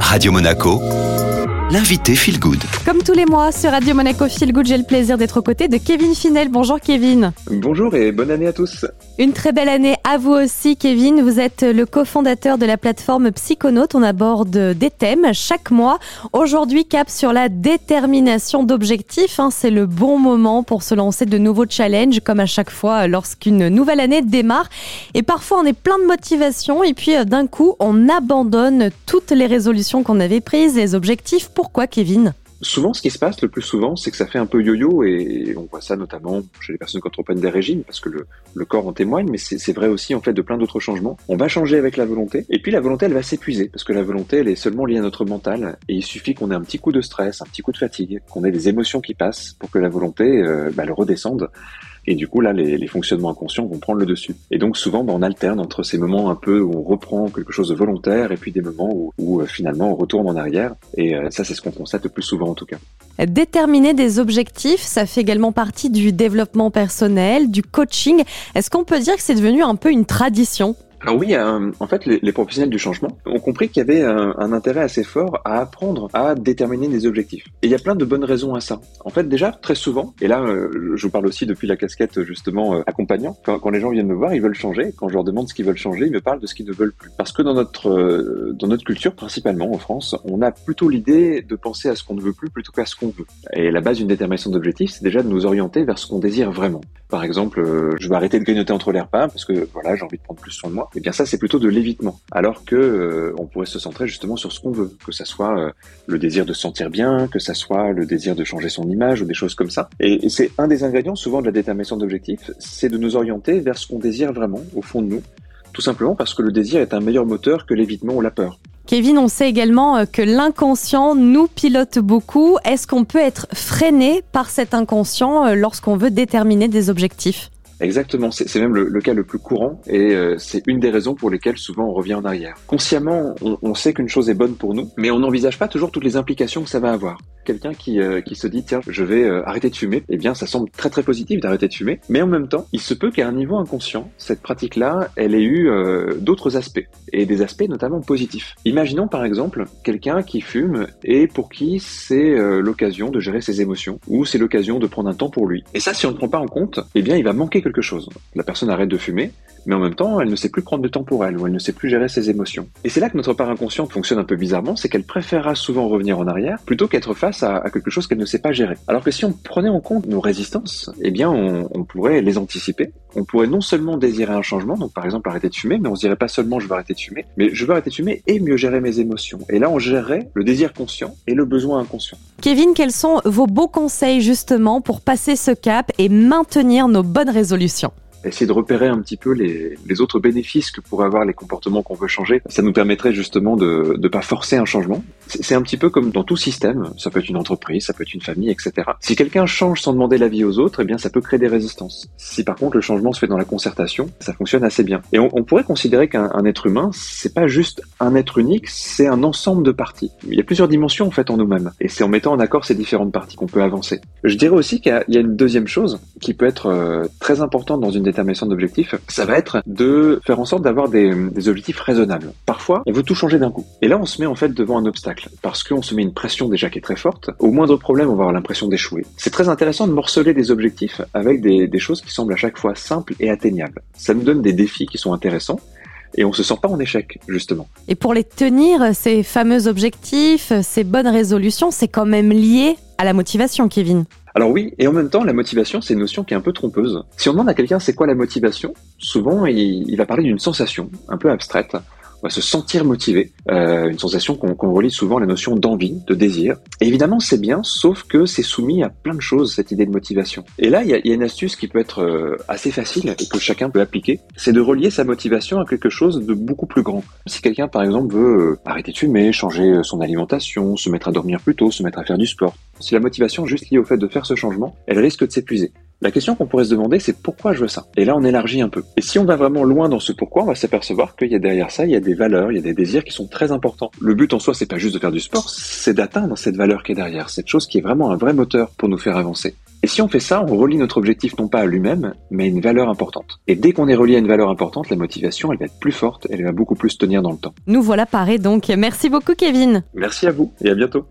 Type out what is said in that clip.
Radio Monaco, l'invité Feel Good. Comme tous les mois sur Radio Monaco Feel Good, j'ai le plaisir d'être aux côtés de Kevin Finel. Bonjour Kevin. Bonjour et bonne année à tous. Une très belle année à vous aussi Kevin. Vous êtes le cofondateur de la plateforme Psychonaute. On aborde des thèmes chaque mois. Aujourd'hui, cap sur la détermination d'objectifs. Hein. C'est le bon moment pour se lancer de nouveaux challenges, comme à chaque fois lorsqu'une nouvelle année démarre. Et parfois, on est plein de motivation et puis euh, d'un coup, on abandonne toutes les résolutions qu'on avait prises, les objectifs. Pourquoi Kevin? Souvent, ce qui se passe le plus souvent, c'est que ça fait un peu yo-yo et on voit ça notamment chez les personnes qui entreprennent des régimes parce que le, le corps en témoigne, mais c'est vrai aussi en fait de plein d'autres changements. On va changer avec la volonté et puis la volonté, elle va s'épuiser parce que la volonté, elle est seulement liée à notre mental et il suffit qu'on ait un petit coup de stress, un petit coup de fatigue, qu'on ait des émotions qui passent pour que la volonté, euh, bah, elle redescende. Et du coup, là, les, fonctionnements inconscients vont prendre le dessus. Et donc, souvent, bah, on alterne entre ces moments un peu où on reprend quelque chose de volontaire et puis des moments où, où euh, finalement on retourne en arrière. Et euh, ça, c'est ce qu'on constate le plus souvent en tout cas. Déterminer des objectifs, ça fait également partie du développement personnel, du coaching. Est-ce qu'on peut dire que c'est devenu un peu une tradition? Alors oui, euh, en fait, les, professionnels du changement ont compris qu'il y avait un, un, intérêt assez fort à apprendre à déterminer des objectifs. Et il y a plein de bonnes raisons à ça. En fait, déjà, très souvent, et là, euh, je vous parle aussi depuis la casquette justement euh, accompagnant, quand, quand, les gens viennent me voir, ils veulent changer. Quand je leur demande ce qu'ils veulent changer, ils me parlent de ce qu'ils ne veulent plus. Parce que dans notre dans notre culture, principalement en France, on a plutôt l'idée de penser à ce qu'on ne veut plus plutôt qu'à ce qu'on veut. Et la base d'une détermination d'objectifs, c'est déjà de nous orienter vers ce qu'on désire vraiment. Par exemple, je vais arrêter de grignoter entre les repas parce que voilà, j'ai envie de prendre plus soin de moi. Et eh bien ça, c'est plutôt de l'évitement. Alors que euh, on pourrait se centrer justement sur ce qu'on veut, que ça soit euh, le désir de se sentir bien, que ça soit le désir de changer son image ou des choses comme ça. Et, et c'est un des ingrédients souvent de la détermination d'objectifs, c'est de nous orienter vers ce qu'on désire vraiment au fond de nous, tout simplement parce que le désir est un meilleur moteur que l'évitement ou la peur. Kevin, on sait également euh, que l'inconscient nous pilote beaucoup. Est-ce qu'on peut être freiné par cet inconscient lorsqu'on veut déterminer des objectifs? Exactement, c'est même le, cas le plus courant et euh, c'est une des raisons pour lesquelles souvent on revient en arrière. Consciemment, on, on sait qu'une chose est bonne pour nous, mais on n'envisage pas toujours toutes les implications que ça va avoir. Quelqu'un qui, euh, qui se dit tiens, je vais euh, arrêter de fumer, eh bien ça semble très très positif d'arrêter de fumer, mais en même temps, il se peut qu'à un niveau inconscient, cette pratique-là, elle ait eu d'autres aspects et des aspects notamment positifs. Imaginons par exemple quelqu'un qui fume et pour qui c'est l'occasion de gérer ses émotions ou c'est l'occasion de prendre un temps pour lui. Et ça, si on ne prend pas en compte, eh bien il va manquer quelque chose. La personne arrête de fumer, mais en même temps, elle ne sait plus prendre de temps pour elle, ou elle ne sait plus gérer ses émotions. Et c'est là que notre part inconsciente fonctionne un peu bizarrement, c'est qu'elle préférera souvent revenir en arrière, plutôt qu'être face à, quelque chose qu'elle ne sait pas gérer. Alors que si on prenait en compte nos résistances, eh bien, on, on, pourrait les anticiper. On pourrait non seulement désirer un changement, donc par exemple arrêter de fumer, mais on se dirait pas seulement je veux arrêter de fumer, mais je veux arrêter de fumer et mieux gérer mes émotions. Et là, on gérerait le désir conscient et le besoin inconscient. Kevin, quels sont vos beaux conseils justement pour passer ce cap et maintenir nos bonnes résolutions? Essayer de repérer un petit peu les, autres bénéfices que pourraient avoir les comportements qu'on veut changer. Ça nous permettrait justement de ne pas forcer un changement. C'est un petit peu comme dans tout système, ça peut être une entreprise, ça peut être une famille, etc. Si quelqu'un change sans demander l'avis aux autres, eh bien ça peut créer des résistances. Si par contre le changement se fait dans la concertation, ça fonctionne assez bien. Et on, pourrait considérer qu'un être humain, c'est pas juste un être unique, c'est un ensemble de parties. Il y a plusieurs dimensions en fait en nous-mêmes. Et c'est en mettant en accord ces différentes parties qu'on peut avancer. Je dirais aussi qu'il y, y, a une deuxième chose qui peut être euh, très importante dans une détermination d'objectifs, ça va être de faire en sorte d'avoir des, objectifs raisonnables. Parfois, on veut tout changer d'un coup. Et là, on se met en fait devant un obstacle, parce qu'on se met une pression déjà qui est très forte. Au moindre problème, on va avoir l'impression d'échouer. C'est très intéressant de morceler des objectifs avec des, des choses qui semblent à chaque fois simples et atteignables. Ça nous donne des défis qui sont intéressants, et on se sent pas en échec justement. Et pour les tenir, ces fameux objectifs, ces bonnes résolutions, c'est quand même lié à la motivation, Kevin. Alors oui, et en même temps, la motivation, c'est une notion qui est un peu trompeuse. Si on demande à quelqu'un c'est quoi la motivation, souvent il, va parler d'une sensation un peu abstraite on va se sentir motivé, euh, une sensation qu'on qu relie souvent à la notion d'envie, de désir. Et évidemment, c'est bien, sauf que c'est soumis à plein de choses, cette idée de motivation. Et là, il y a, y a, une astuce qui peut être euh, assez facile et que chacun peut appliquer, c'est de relier sa motivation à quelque chose de beaucoup plus grand. Si quelqu'un, par exemple, veut euh, arrêter de fumer, changer son alimentation, se mettre à dormir plus tôt, se mettre à faire du sport, si la motivation juste liée au fait de faire ce changement, elle risque de s'épuiser. La question qu'on pourrait se demander, c'est pourquoi je veux ça? Et là, on élargit un peu. Et si on va vraiment loin dans ce pourquoi, on va s'apercevoir qu'il y a derrière ça, il y a des valeurs, il y a des désirs qui sont très importants. Le but en soi, c'est pas juste de faire du sport, c'est d'atteindre cette valeur qui est derrière, cette chose qui est vraiment un vrai moteur pour nous faire avancer. Et si on fait ça, on relie notre objectif non pas à lui-même, mais à une valeur importante. Et dès qu'on est relié à une valeur importante, la motivation, elle va être plus forte, elle va beaucoup plus tenir dans le temps. Nous voilà parés donc. Merci beaucoup Kevin. Merci à vous et à bientôt.